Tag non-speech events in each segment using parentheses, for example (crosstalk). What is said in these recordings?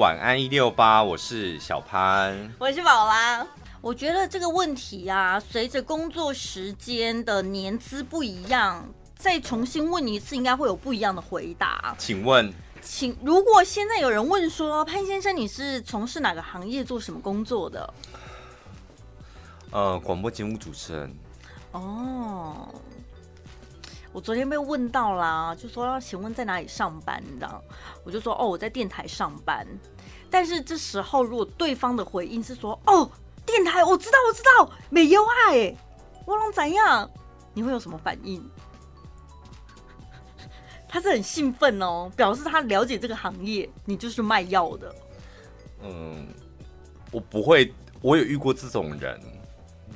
晚安一六八，我是小潘，我是宝拉。我觉得这个问题啊，随着工作时间的年资不一样，再重新问一次，应该会有不一样的回答。请问，请如果现在有人问说，潘先生，你是从事哪个行业，做什么工作的？呃，广播节目主持人。哦。我昨天被问到啦，就说要请问在哪里上班，你知道？我就说哦，我在电台上班。但是这时候如果对方的回应是说哦，电台我知道我知道，没有爱，我能怎样？你会有什么反应？他是很兴奋哦，表示他了解这个行业，你就是卖药的。嗯，我不会，我有遇过这种人。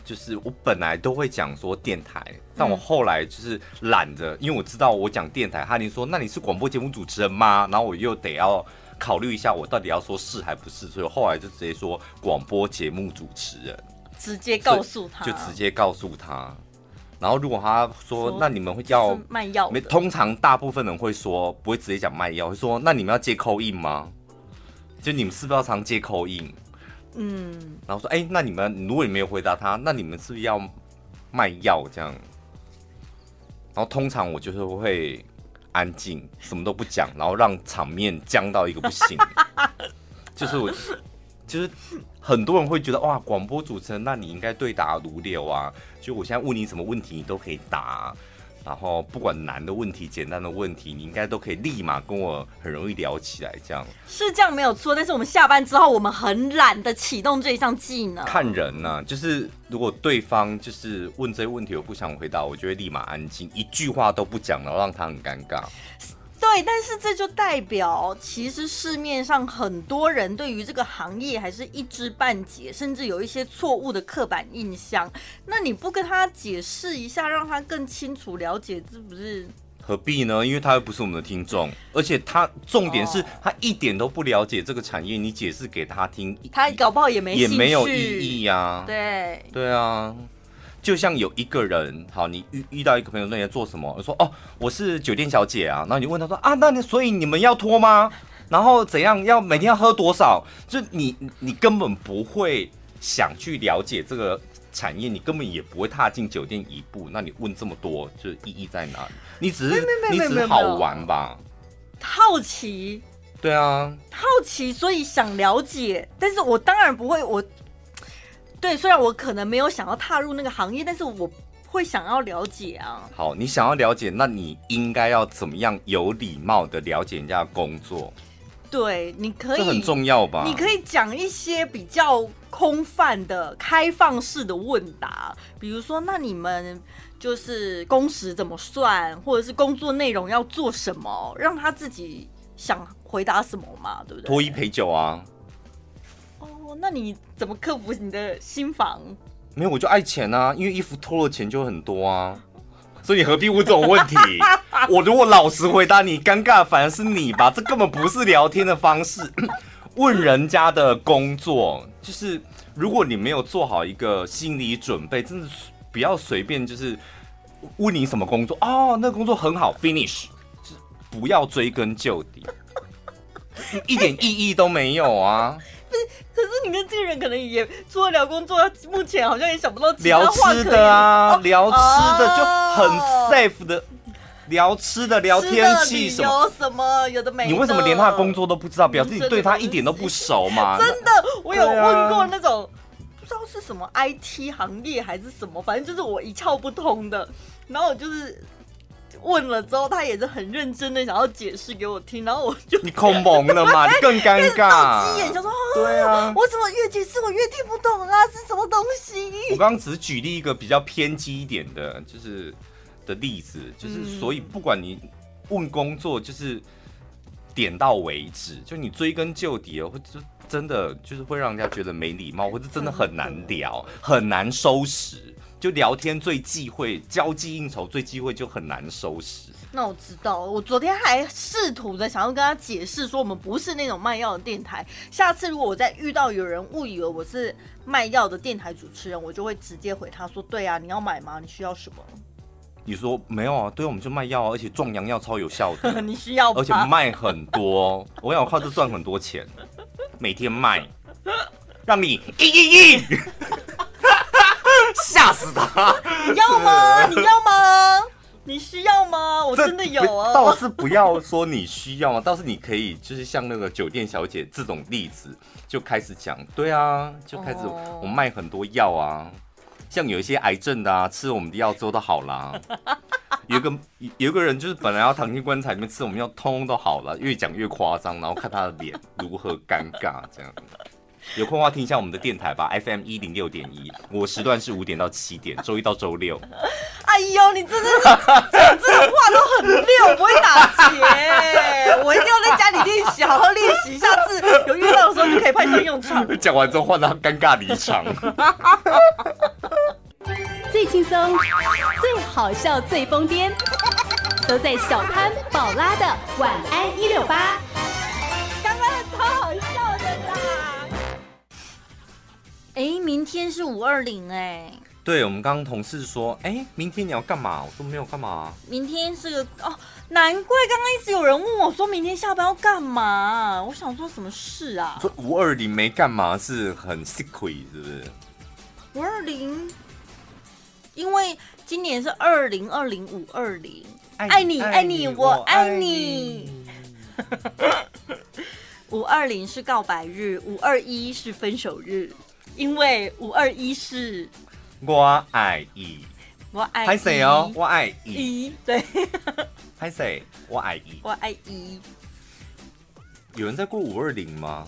就是我本来都会讲说电台，但我后来就是懒着，因为我知道我讲电台，他就说那你是广播节目主持人吗？然后我又得要考虑一下，我到底要说是还不是，所以我后来就直接说广播节目主持人，直接告诉他，就直接告诉他。然后如果他说，说那你们会要卖药，没通常大部分人会说不会直接讲卖药，会说那你们要接 call in 吗？就你们是不是要常接 call in？嗯，然后说，哎、欸，那你们如果你没有回答他，那你们是不是要卖药这样？然后通常我就是会安静，什么都不讲，然后让场面僵到一个不行。(laughs) 就是我，就是很多人会觉得哇，广播主持人，那你应该对答如流啊。就我现在问你什么问题，你都可以答。然后不管难的问题、简单的问题，你应该都可以立马跟我很容易聊起来，这样是这样没有错。但是我们下班之后，我们很懒得启动这一项技能。看人呢、啊，就是如果对方就是问这些问题，我不想回答，我就会立马安静，一句话都不讲，然后让他很尴尬。对，但是这就代表，其实市面上很多人对于这个行业还是一知半解，甚至有一些错误的刻板印象。那你不跟他解释一下，让他更清楚了解，这不是何必呢？因为他又不是我们的听众，而且他重点是他一点都不了解这个产业，你解释给他听，他搞不好也没也没有意义啊。对对啊。就像有一个人，好，你遇遇到一个朋友，那你在做什么？我说哦，我是酒店小姐啊。然后你问他说啊，那你所以你们要拖吗？然后怎样？要每天要喝多少？就你你根本不会想去了解这个产业，你根本也不会踏进酒店一步。那你问这么多，就是意义在哪里？你只是你只是好玩吧？好奇。对啊，好奇，所以想了解。但是我当然不会我。对，虽然我可能没有想要踏入那个行业，但是我会想要了解啊。好，你想要了解，那你应该要怎么样有礼貌的了解人家的工作？对，你可以，这很重要吧？你可以讲一些比较空泛的、开放式的问答，比如说，那你们就是工时怎么算，或者是工作内容要做什么，让他自己想回答什么嘛，对不对？脱衣陪酒啊。那你怎么克服你的心房？没有，我就爱钱啊，因为衣服脱了钱就很多啊，所以你何必问这种问题？(laughs) 我如果老实回答你，尴尬反而是你吧？这根本不是聊天的方式。(coughs) 问人家的工作，就是如果你没有做好一个心理准备，真的不要随便就是问你什么工作哦，那工作很好，finish，不要追根究底，一点意义都没有啊。你跟这个人可能也除了聊工作，目前好像也想不到其他话可以聊。吃的啊，聊吃的就很 safe 的，聊吃的聊天气什么有什么有的没的。你为什么连他的工作都不知道？表示你对他一点都不熟嘛？(laughs) 真的，我有问过那种不知道是什么 IT 行业还是什么，反正就是我一窍不通的，然后我就是。问了之后，他也是很认真的想要解释给我听，然后我就你恐蒙了嘛，你更尴尬。(laughs) 急眼，想说对啊，我怎么越解释我越听不懂啊？是什么东西？我刚刚只是举例一个比较偏激一点的，就是的例子，就是所以不管你问工作，就是点到为止，就你追根究底哦，或者真的就是会让人家觉得没礼貌，或者真的很难聊，很难收拾。就聊天最忌讳，交际应酬最忌讳，就很难收拾。那我知道，我昨天还试图的想要跟他解释说，我们不是那种卖药的电台。下次如果我再遇到有人误以为我是卖药的电台主持人，我就会直接回他说：“对啊，你要买吗？你需要什么？”你说没有啊？对，我们就卖药，而且壮阳药超有效的。(laughs) 你需要？而且卖很多，我想靠这赚很多钱。每天卖，让你一一一，(laughs) (laughs) 吓死他！你要吗？你要吗？你需要吗？我真的有啊。倒是不要说你需要啊，倒是你可以，就是像那个酒店小姐这种例子，就开始讲。对啊，就开始我卖很多药啊，像有一些癌症的啊，吃我们的药之后都好啦。(laughs) 有一个有一个人就是本来要躺进棺材里面吃我们药，通通都好了，越讲越夸张，然后看他的脸如何尴尬这样。有空的话听一下我们的电台吧，FM 一零六点一，我时段是五点到七点，周一到周六。(laughs) 哎呦，你真的是讲这种话都很溜，不会打结。我一定要在家里练习，好好练习，下次有遇到的时候就可以派上用场。讲完之后换他尴尬离场。(laughs) 最轻松、最好笑、最疯癫，都在小潘宝拉的晚安一六八。明天是五二零哎。对，我们刚刚同事说，哎，明天你要干嘛？我说没有干嘛。明天是个哦，难怪刚刚一直有人问我，说明天下班要干嘛？我想说什么事啊？说五二零没干嘛是很 secret 是不是？五二零，因为今年是二零二零五二零，爱你爱你我爱你。(laughs) 五二零是告白日，五二一是分手日。因为五二一是，我爱伊，我爱拍谁哦？我爱伊，对，(laughs) 拍谁？我爱伊，我爱伊。有人在过五二零吗？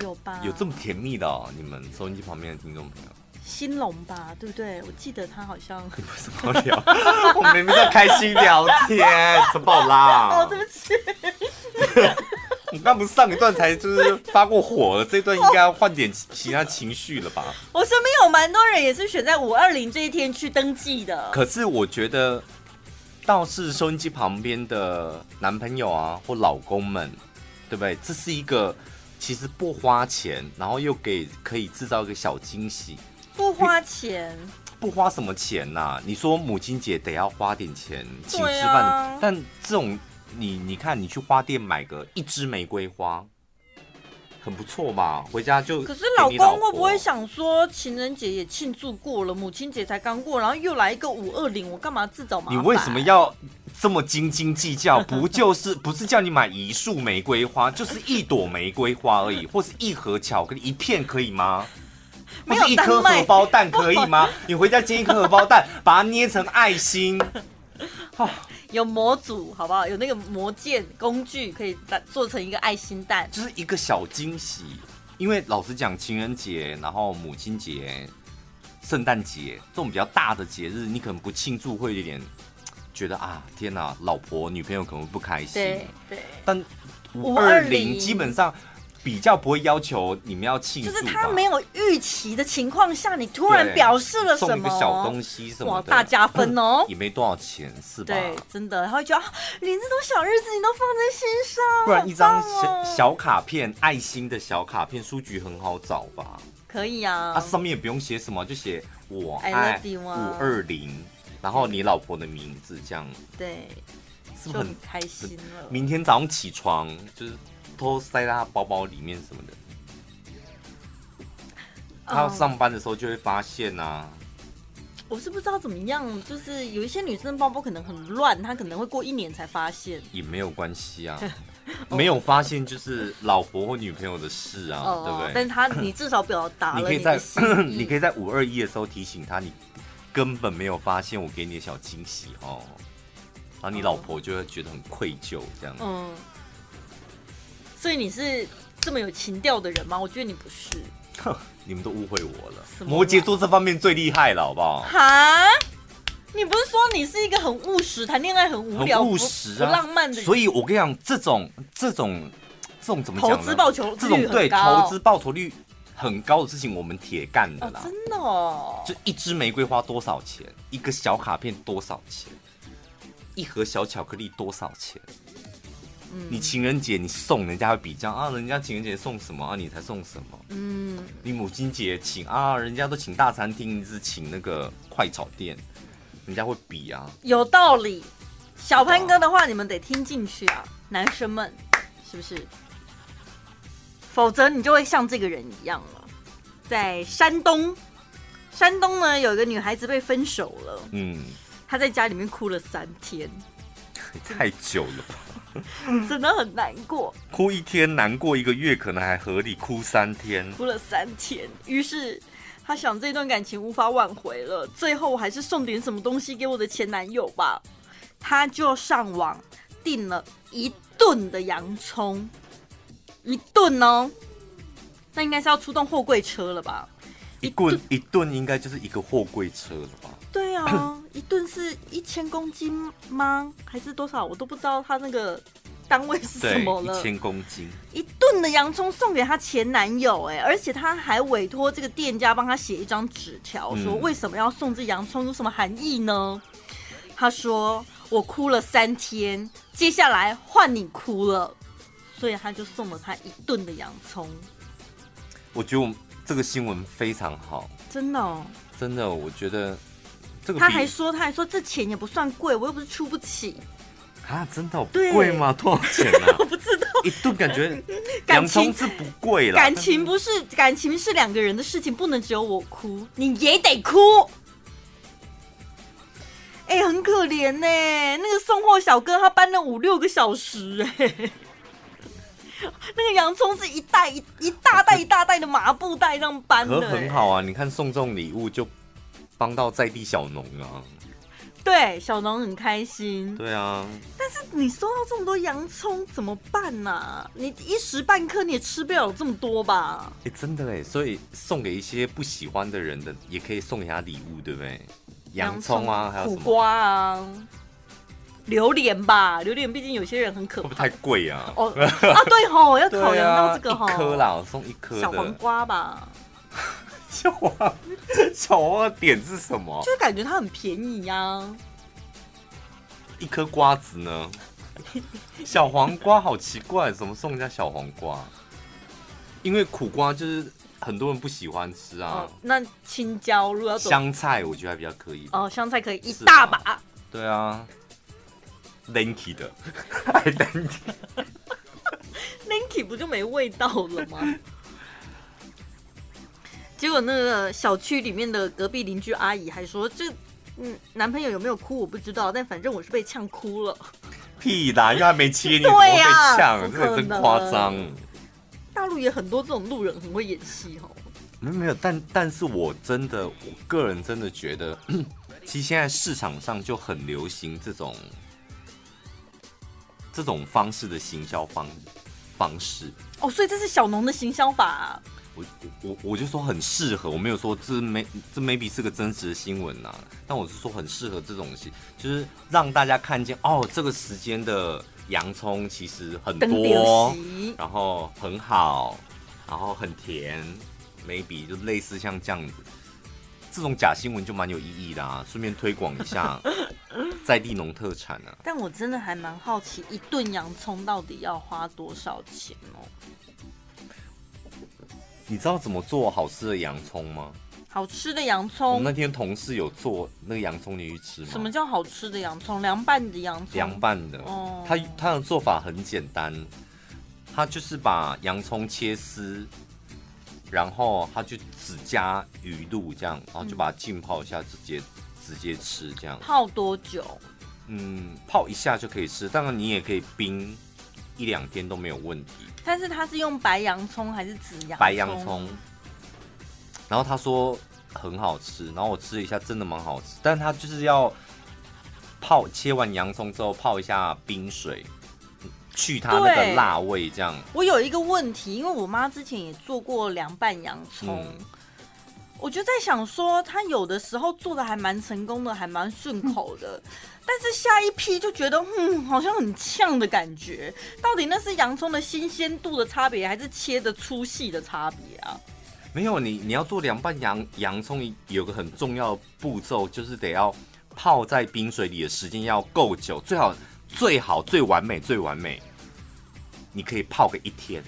有吧？有这么甜蜜的哦？你们收音机旁边的听众朋友，兴隆吧？对不对？我记得他好像你不是好聊，(laughs) 我们明明在开心聊天，怎么宝拉？(laughs) 哦，对不起。你刚不是上一段才就是发过火了，这段应该要换点其他情绪了吧？(laughs) 我身边有蛮多人也是选在五二零这一天去登记的。可是我觉得，倒是收音机旁边的男朋友啊或老公们，对不对？这是一个其实不花钱，然后又给可以制造一个小惊喜。不花钱？不花什么钱呐、啊？你说母亲节得要花点钱请吃饭，啊、但这种。你你看，你去花店买个一支玫瑰花，很不错吧？回家就。可是老公会不会想说，情人节也庆祝过了，母亲节才刚过，然后又来一个五二零，我干嘛自找麻烦？你为什么要这么斤斤计较？不就是 (laughs) 不是叫你买一束玫瑰花，就是一朵玫瑰花而已，或是一盒巧克力一片可以吗？不是一颗荷包蛋可以吗？你回家煎一颗荷包蛋，把它捏成爱心。哦 (laughs) 有模组，好不好？有那个模件工具，可以做成一个爱心蛋，就是一个小惊喜。因为老实讲，情人节、然后母亲节、圣诞节这种比较大的节日，你可能不庆祝会有点觉得啊，天哪，老婆女朋友可能会不开心。对对。但五二零基本上。比较不会要求你们要庆祝，就是他没有预期的情况下，你突然表示了什么，送一个小东西什么的，哇，大加分哦，也没多少钱，是吧？对，真的，然后觉得连这种小日子你都放在心上，不然一张小小卡片，爱心的小卡片，书局很好找吧？可以啊，啊，上面也不用写什么，就写我爱五二零，然后你老婆的名字这样，对，是不是很开心了？明天早上起床就是。偷塞在他包包里面什么的，他要上班的时候就会发现啊。我是不知道怎么样，就是有一些女生包包可能很乱，她可能会过一年才发现。也没有关系啊，(laughs) 没有发现就是老婆或女朋友的事啊，哦、对不对？但他你至少表达了你，你可以在 (coughs) 你可以在五二一的时候提醒他，你根本没有发现我给你的小惊喜哦，然后你老婆就会觉得很愧疚这样。嗯。所以你是这么有情调的人吗？我觉得你不是。哼，(laughs) 你们都误会我了。摩羯座这方面最厉害了，好不好？哈？你不是说你是一个很务实、谈恋爱很无聊、很务实、啊、不浪漫的人？所以我跟你讲，这种、这种、这种怎么讲？投资报酬这种对投资报酬率很高的事情，我们铁干的啦。哦、真的哦。就一支玫瑰花多少钱？一个小卡片多少钱？一盒小巧克力多少钱？你情人节你送人家会比较啊，人家情人节送什么啊，你才送什么？嗯，你母亲节请啊，人家都请大餐厅，你只请那个快炒店，人家会比啊。有道理，小潘哥的话你们得听进去啊，男生们是不是？否则你就会像这个人一样了。在山东，山东呢有一个女孩子被分手了，嗯，她在家里面哭了三天，(laughs) 太久了吧，(laughs) 真的很难过，哭一天难过一个月可能还合理，哭三天，哭了三天，于是她想这段感情无法挽回了，最后我还是送点什么东西给我的前男友吧，他就上网订了一顿的洋葱。一顿哦，那应该是要出动货柜车了吧？一吨一顿应该就是一个货柜车了吧？对啊，(coughs) 一顿是一千公斤吗？还是多少？我都不知道他那个单位是什么了。一千公斤，一顿的洋葱送给他前男友，哎，而且他还委托这个店家帮他写一张纸条，说为什么要送这洋葱，有什么含义呢？他说：“我哭了三天，接下来换你哭了。”所以他就送了他一顿的洋葱。我觉得我们这个新闻非常好，真的，哦，真的，我觉得这个他还说，他还说这钱也不算贵，我又不是出不起啊，真的贵吗？多少钱啊？(laughs) 我不知道，一顿感觉洋葱是不贵了，感情不是感情是两个人的事情，不能只有我哭，你也得哭。哎，欸，很可怜呢，那个送货小哥他搬了五六个小时，哎。那个洋葱是一袋一一大袋一大袋的麻布袋这样搬的，欸，很好啊！你看送这种礼物就帮到在地小农啊，对，小农很开心。对啊，但是你收到这么多洋葱怎么办呢？啊？你一时半刻你也吃不了这么多吧？哎，欸，真的哎，所以送给一些不喜欢的人的，也可以送给他礼物，对不对？洋葱啊，还有苦瓜啊。榴莲吧，榴莲毕竟有些人很可怕，会不会太贵啊？哦啊，对吼，要 (laughs) 考量到这个吼，一颗啦，我送一颗。小黄瓜吧，小黄小黄瓜点是什么？就是感觉它很便宜呀、啊。一颗瓜子呢？(laughs) 小黄瓜好奇怪，怎么送人家小黄瓜？因为苦瓜就是很多人不喜欢吃啊。哦、那青椒如果要香菜，我觉得还比较可以。哦，香菜可以一大把。对啊。Linky 的，(laughs) 爱 Linky，Linky 不就没味道了吗？结果那个小区里面的隔壁邻居阿姨还说：“这嗯，男朋友有没有哭我不知道，但反正我是被呛哭了。”屁啦，因为还没切你，(laughs) 怎么被呛？这个真夸张。大陆也很多这种路人很会演戏哦。没有没有，但但是我真的，我个人真的觉得，(clears throat) 其实现在市场上就很流行这种。这种方式的行销方方式哦，所以这是小农的行销法啊。我我我就说很适合，我没有说这没这 maybe 是个真实的新闻呐，但我是说很适合这种戏，就是让大家看见哦，这个时间的洋葱其实很多，然后很好，然后很甜，maybe 就类似像这样子。这种假新闻就蛮有意义的啊，顺便推广一下 (laughs) 在地农特产啊。但我真的还蛮好奇，一顿洋葱到底要花多少钱哦？你知道怎么做好吃的洋葱吗？好吃的洋葱，我那天同事有做那个洋葱，你去吃吗？什么叫好吃的洋葱？凉拌的洋葱？凉拌的。哦。他他的做法很简单，他就是把洋葱切丝。然后他就只加鱼露这样，然后就把它浸泡一下，直接直接吃这样。泡多久？嗯，泡一下就可以吃。当然你也可以冰一两天都没有问题。但是他是用白洋葱还是紫洋葱？白洋葱。然后他说很好吃，然后我吃了一下，真的蛮好吃。但他就是要泡，切完洋葱之后泡一下冰水。去它那个辣味，这样。我有一个问题，因为我妈之前也做过凉拌洋葱，嗯、我就在想说，他有的时候做的还蛮成功的，还蛮顺口的。嗯、但是下一批就觉得，嗯，好像很呛的感觉。到底那是洋葱的新鲜度的差别，还是切的粗细的差别啊？没有，你你要做凉拌洋洋葱，有个很重要的步骤，就是得要泡在冰水里的时间要够久，最好。最好最完美最完美，你可以泡个一天，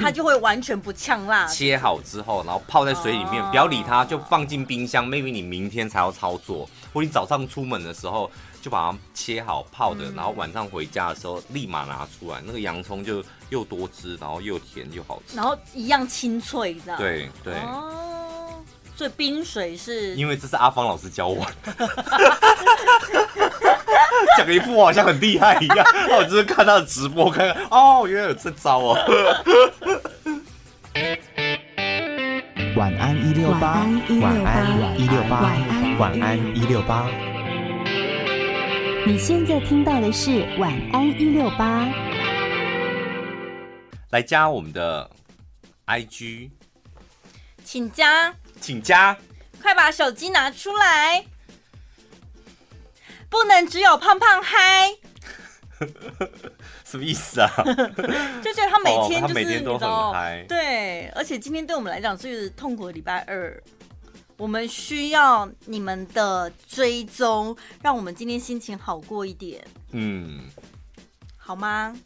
它就会完全不呛辣。(laughs) 切好之后，然后泡在水里面，不要理它，就放进冰箱。maybe 你明天才要操作，或你早上出门的时候就把它切好泡的，然后晚上回家的时候立马拿出来，那个洋葱就又多汁，然后又甜又好吃，然后一样清脆的。对对。哦，所以冰水是？因为这是阿芳老师教我的，(laughs) 讲一副我好像很厉害一样。我就是看他的直播，看看哦，原来有这招哦。八，晚安一六八，晚安一六八。你现在听到的是晚安一六八。来加我们的 IG，请加，请加，快把手机拿出来，不能只有胖胖嗨。(laughs) 什么意思啊？(laughs) 就觉得他每天就是、哦、每天都很嗨，对，而且今天对我们来讲是痛苦的礼拜二，我们需要你们的追踪，让我们今天心情好过一点。嗯，好吗？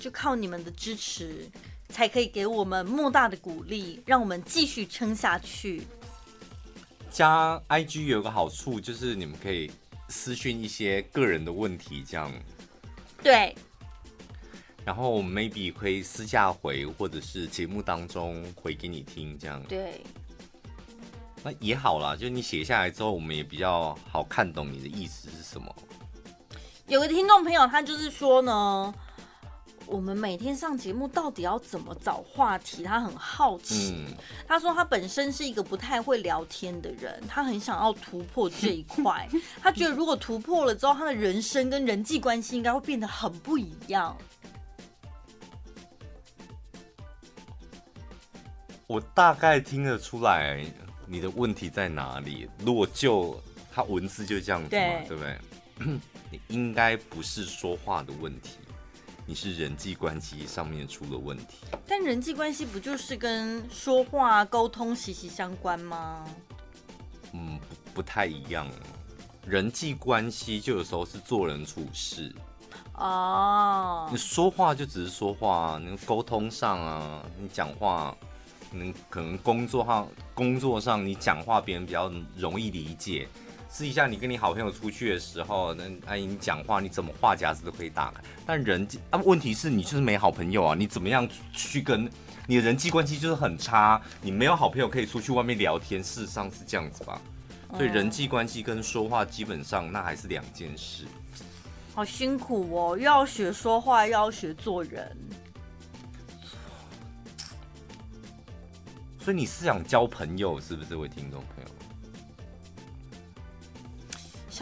就靠你们的支持，才可以给我们莫大的鼓励，让我们继续撑下去。加 IG 有个好处，就是你们可以私讯一些个人的问题，这样。对。然后 maybe 可以私下回，或者是节目当中回给你听，这样。对。那也好啦，就你写下来之后，我们也比较好看懂你的意思是什么。有个听众朋友，他就是说呢。我们每天上节目到底要怎么找话题？他很好奇。嗯、他说他本身是一个不太会聊天的人，他很想要突破这一块。(laughs) 他觉得如果突破了之后，他的人生跟人际关系应该会变得很不一样。我大概听得出来你的问题在哪里。如果就他文字就这样子嘛，对，对不对？(clears throat) 你应该不是说话的问题。你是人际关系上面出了问题，但人际关系不就是跟说话沟通息息相关吗？嗯，不不太一样。人际关系就有时候是做人处事哦。你说话就只是说话，你沟通上啊，你讲话，你可能工作上工作上你讲话别人比较容易理解。试一下，你跟你好朋友出去的时候，那阿姨，你讲话你怎么话匣子都可以打开。但人际啊，问题是你就是没好朋友啊，你怎么样去跟你的人际关系就是很差，你没有好朋友可以出去外面聊天。事实上是这样子吧？所以人际关系跟说话基本上那还是两件事。好辛苦哦，又要学说话，又要学做人。所以你是想交朋友，是不是？这位听众朋友？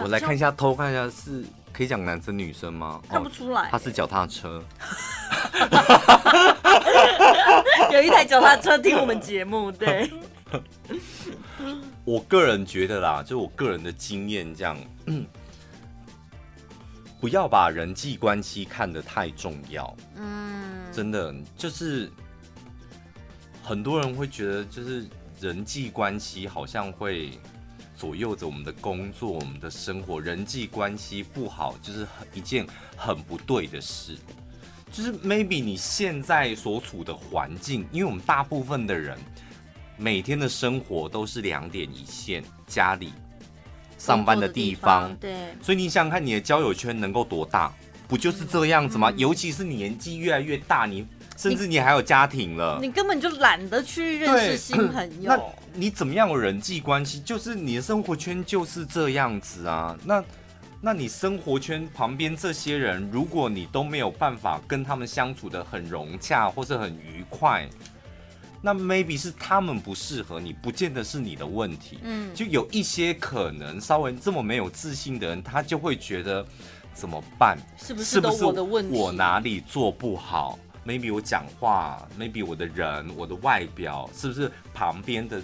我来看一下，偷看一下，是可以讲男生女生吗？看不出来。他是脚踏车，(laughs) 有一台脚踏车听我们节目，对。(laughs) 我个人觉得啦，就我个人的经验这样，(clears throat) 不要把人际关系看得太重要。嗯，真的就是很多人会觉得，就是人际关系好像会。左右着我们的工作，我们的生活，人际关系不好，就是很一件很不对的事。就是 maybe 你现在所处的环境，因为我们大部分的人每天的生活都是两点一线，家里、上班的地方，地方，对。所以你想想看，你的交友圈能够多大？不就是这样子吗？嗯、尤其是年纪越来越大，你。甚至你还有家庭了，你，你根本就懒得去认识新朋友。那你怎么样有人际关系？就是你的生活圈就是这样子啊。那，那你生活圈旁边这些人，如果你都没有办法跟他们相处的很融洽或是很愉快，那 maybe 是他们不适合你，不见得是你的问题。嗯，就有一些可能稍微这么没有自信的人，他就会觉得怎么办？是不是都我的问题？我哪里做不好？maybe 我讲话，maybe 我的人，我的外表，是不是旁边的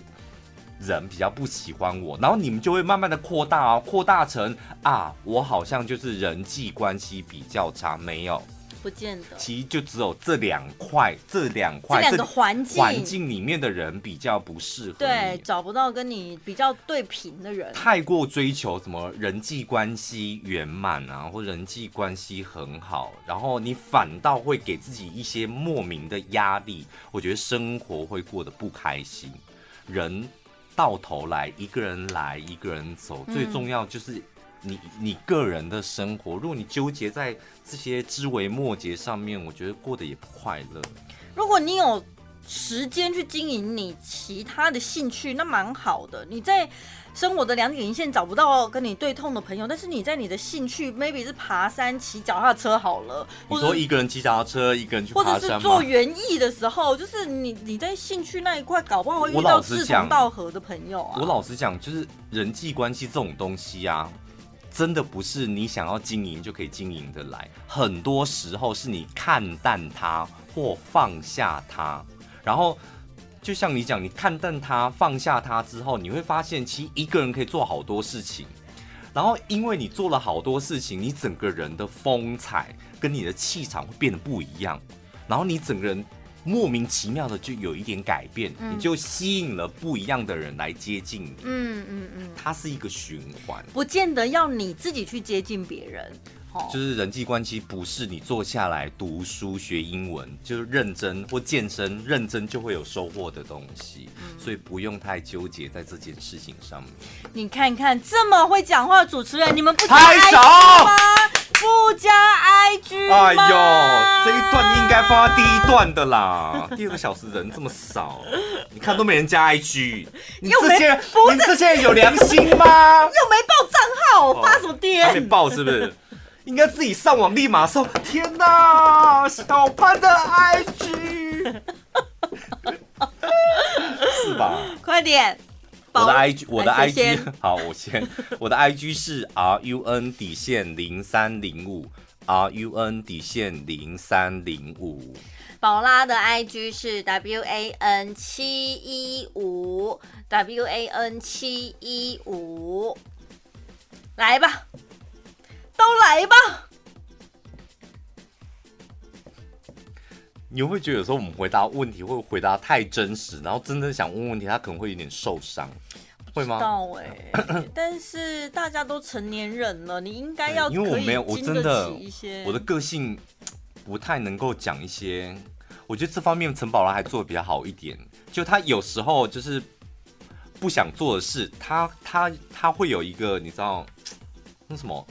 人比较不喜欢我？然后你们就会慢慢的扩大啊，扩大成啊，我好像就是人际关系比较差，没有。不见得，其实就只有这两块，这两块，这两个环境环境里面的人比较不适合，对，找不到跟你比较对频的人。太过追求什么人际关系圆满啊，或人际关系很好，然后你反倒会给自己一些莫名的压力，我觉得生活会过得不开心。人到头来一个人来一个人走，最重要就是你你个人的生活，如果你纠结在这些枝微末节上面，我觉得过得也不快乐。如果你有时间去经营你其他的兴趣，那蛮好的。你在生活的两点一线找不到跟你对痛的朋友，但是你在你的兴趣，maybe 是爬山、骑脚踏车好了。你说一个人骑脚踏车，一个人去爬山？或者是做园艺的时候，就是你你在兴趣那一块，搞不好会遇到志同道合的朋友啊。我老实讲，就是人际关系这种东西啊。真的不是你想要经营就可以经营得来，很多时候是你看淡它或放下它。然后，就像你讲，你看淡它、放下它之后，你会发现，其实一个人可以做好多事情。然后，因为你做了好多事情，你整个人的风采跟你的气场会变得不一样。然后，你整个人。莫名其妙的就有一点改变，嗯、你就吸引了不一样的人来接近你。嗯嗯嗯，它是一个循环，不见得要你自己去接近别人。就是人际关系不是你坐下来读书学英文，就是认真或健身，认真就会有收获的东西。嗯、所以不用太纠结在这件事情上面。你看看这么会讲话的主持人，你们不加吗？不加 IG 哎呦，这一段应该放在第一段的啦。(laughs) 第二个小时人这么少，你看都没人加 IG。你这些人，不是你这些人有良心吗？(laughs) 又没报账号，哦、发什么癫？还没报是不是？应该自己上网立马搜。天哪，小潘的 IG，(laughs) 是吧？快点。我的 IG，我的 IG，好，我先，我的 IG 是 RUN 底线零三零五，RUN 底线零三零五。宝拉的 IG 是 WAN 七一五，WAN 七一五，来吧，都来吧。你会觉得有时候我们回答问题会回答太真实，然后真正想问问题，他可能会有点受伤，会吗？(coughs) 但是大家都成年人了，你应该要因为我没有，我真的我的个性不太能够讲一些，我觉得这方面陈宝拉还做的比较好一点，就他有时候就是不想做的事，他他他会有一个你知道那什么？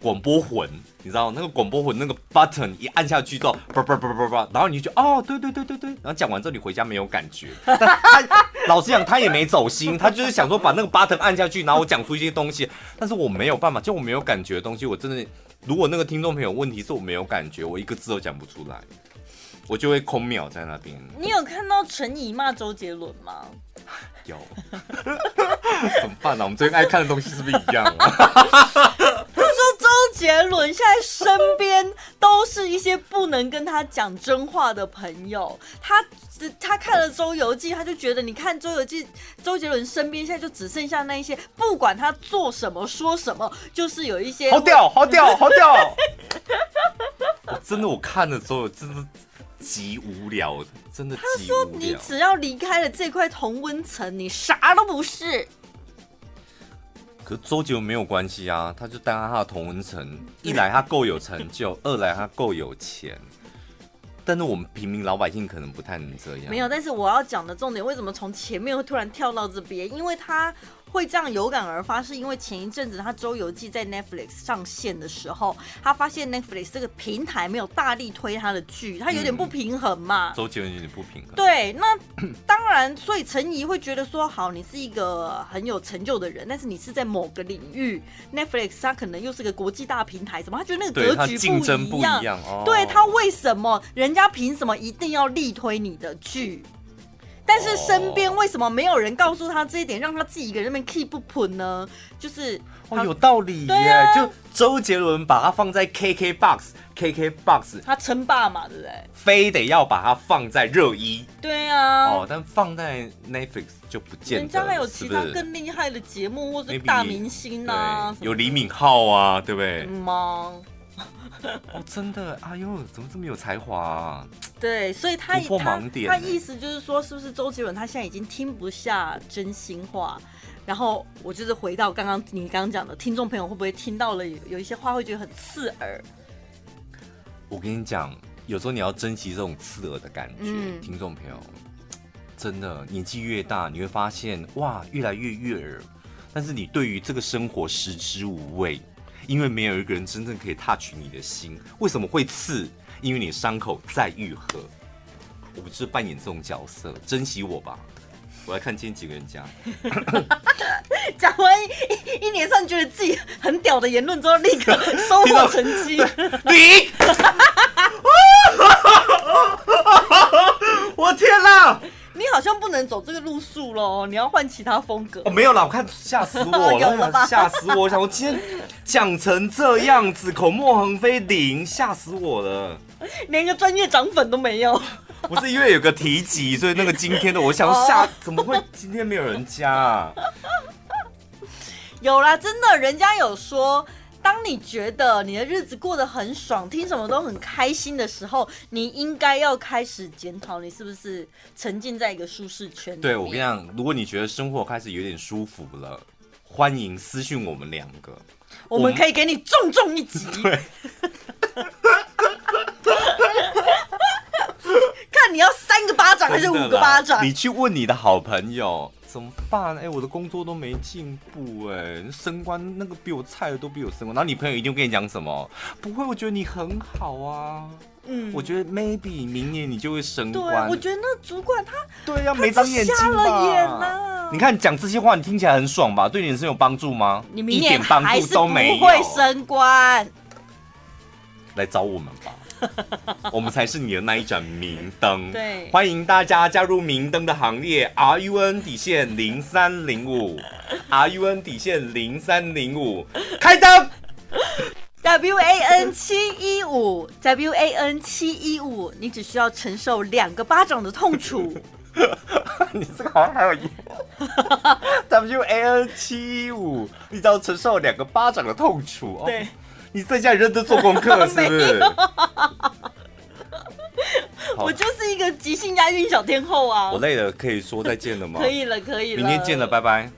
广播魂，你知道那个广播魂那个 button 一按下去之后，叭叭叭叭叭，然后你就哦，对对对对对，然后讲完之后你回家没有感觉。(laughs) 他老实讲，他也没走心，他就是想说把那个 button 按下去，然后我讲出一些东西，但是我没有办法，就我没有感觉的东西，我真的，如果那个听众朋友问题是我没有感觉，我一个字都讲不出来，我就会空秒在那边。你有看到陈怡骂周杰伦吗？(laughs) 有，(laughs) 怎么办呢、啊？我们最近爱看的东西是不是一样啊？伦现在身边都是一些不能跟他讲真话的朋友，他他看了《周游记》，他就觉得你看《周游记》，周杰伦身边现在就只剩下那一些，不管他做什么说什么，就是有一些好屌，好屌，(laughs) 好屌。真的，我看了之后真的极无聊，真的无聊。他说：“你只要离开了这块同温层，你啥都不是。”可是周杰伦没有关系啊，他就当他的同文层，一来他够有成就，二来他够有钱。但是我们平民老百姓可能不太能这样。没有，但是我要讲的重点，为什么从前面会突然跳到这边？因为他。会这样有感而发，是因为前一阵子他《周游记》在 Netflix 上线的时候，他发现 Netflix 这个平台没有大力推他的剧，他有点不平衡嘛。嗯、周杰伦有点不平衡。对，那 (clears throat) 当然，所以陈怡会觉得说，好，你是一个很有成就的人，但是你是在某个领域，Netflix 他可能又是个国际大平台，什么？他觉得那个格局不一样。不一样哦、对他为什么？人家凭什么一定要力推你的剧？但是身边为什么没有人告诉他这一点，让他自己一个人那边 keep 不喷呢？就是哦，有道理耶。啊、就周杰伦把它放在 KK box，KK box，他称霸嘛，对不对？非得要把它放在热一。对啊。哦，但放在 Netflix 就不见得。人家还有其他更厉害的节目，或者大明星啊，有李敏镐啊，对不对？嗯吗？(laughs) 哦，真的，哎呦，怎么这么有才华啊？对，所以他突破盲点，他意思就是说，是不是周杰伦他现在已经听不下真心话？然后我就是回到刚刚你刚刚讲的，听众朋友会不会听到了有有一些话会觉得很刺耳？我跟你讲，有时候你要珍惜这种刺耳的感觉，嗯、听众朋友，真的年纪越大，你会发现哇，越来越悦耳。但是你对于这个生活食之无味，因为没有一个人真正可以 touch 你的心。为什么会刺？因为你伤口在愈合。我不是扮演这种角色，珍惜我吧。我来看今天几个人讲。(laughs) 讲完一一脸上觉得自己很屌的言论之后，立刻 (laughs) 收获成绩。你，(laughs) 我天哪！你好像不能走这个路数喽，你要换其他风格。哦，没有啦，我看吓死我了，(laughs) 吓死我！我想我今天讲成这样子，口沫横飞，零，吓死我了，连个专业涨粉都没有。(laughs) 不是因为有个提及，所以那个今天的我想下怎么会今天没有人加啊？(laughs) 有啦，真的，人家有说，当你觉得你的日子过得很爽，听什么都很开心的时候，你应该要开始检讨你是不是沉浸在一个舒适圈。对，我跟你讲，如果你觉得生活开始有点舒服了，欢迎私讯我们两个，我们可以给你重重一击。对。(laughs) 看你要三个巴掌还是五个巴掌？你去问你的好朋友怎么办？哎、欸，我的工作都没进步，哎，升官那个比我菜的都比我升官。然后你朋友一定会跟你讲什么？不会，我觉得你很好啊。嗯，我觉得 maybe 明年你就会升官。对，我觉得那主管他对呀、啊，没长眼睛吧？你看讲这些话，你听起来很爽吧？对你人生有帮助吗？你明年还是不会升官。来找我们吧。(laughs) 我们才是你的那一盏明灯。对，欢迎大家加入明灯的行列。R U N 底线零三零五，R U N 底线零三零五，开灯。W A N 七一五，W A N 七一五，你只需要承受两个巴掌的痛楚。(laughs) 你这个好像还有一 (laughs) W A N 七一五，你只要承受两个巴掌的痛楚。对。你在家里认真做功课 (laughs) 是不是？(laughs) 我就是一个即兴押韵小天后啊！我累了，可以说再见了吗？可以了，可以了，明天见了，拜拜。